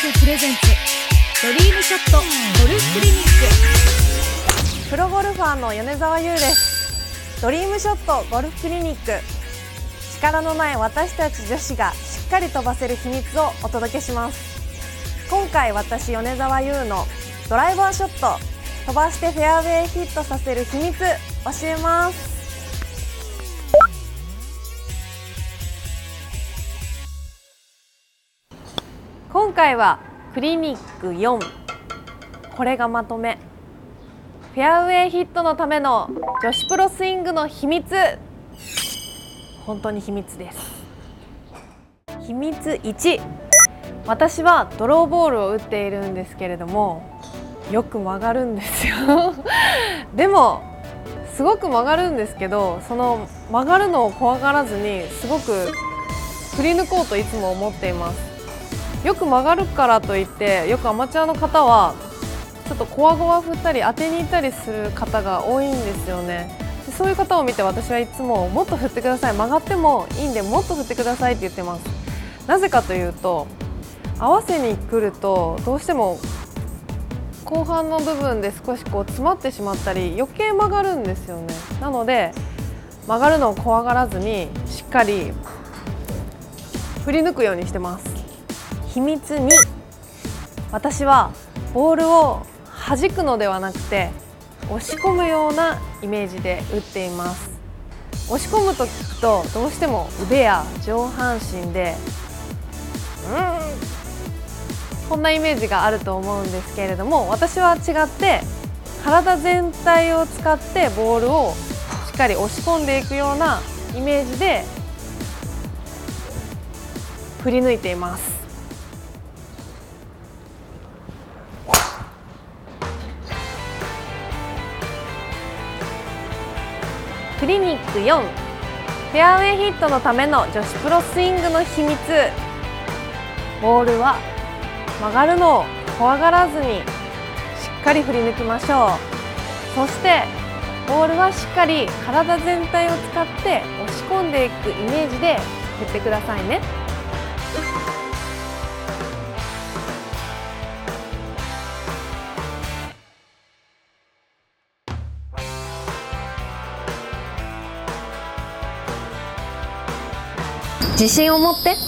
プレゼンツドリームショットゴルフクリニック。プロゴルファーの米澤優です。ドリームショットゴルフクリニック。力のない私たち女子がしっかり飛ばせる秘密をお届けします。今回私米澤優のドライバーショット飛ばしてフェアウェイヒットさせる秘密教えます。今回はクリニック4これがまとめ。フェアウェイヒットのための女子プロスイングの秘密。本当に秘密です。秘密1私はドローボールを打っているんですけれどもよく曲がるんですよ。でもすごく曲がるんですけどその曲がるのを怖がらずにすごく振り抜こうといつも思っています。よく曲がるからといってよくアマチュアの方はちょっとこわごわ振ったり当てに行ったりする方が多いんですよね。でそういう方を見て私はいつももっと振ってください。曲がってもいいんでもっと振ってくださいって言ってます。なぜかというと合わせに来るとどうしても後半の部分で少しこう詰まってしまったり余計曲がるんですよね。なので曲がるのを怖がらずにしっかり振り抜くようにしてます。秘密2私はボールを弾くのではなくて押し込むようなイメージで打っています。押し込むと聞くとどうしても腕や上半身でうんこんなイメージがあると思うんですけれども私は違って体全体を使ってボールをしっかり押し込んでいくようなイメージで振り抜いています。クリニック4フェアウェイヒットのための女子プロスイングの秘密。ボールは曲がるのを怖がらずにしっかり振り抜きましょう。そしてボールはしっかり体全体を使って押し込んでいくイメージで振ってくださいね。自信を持って。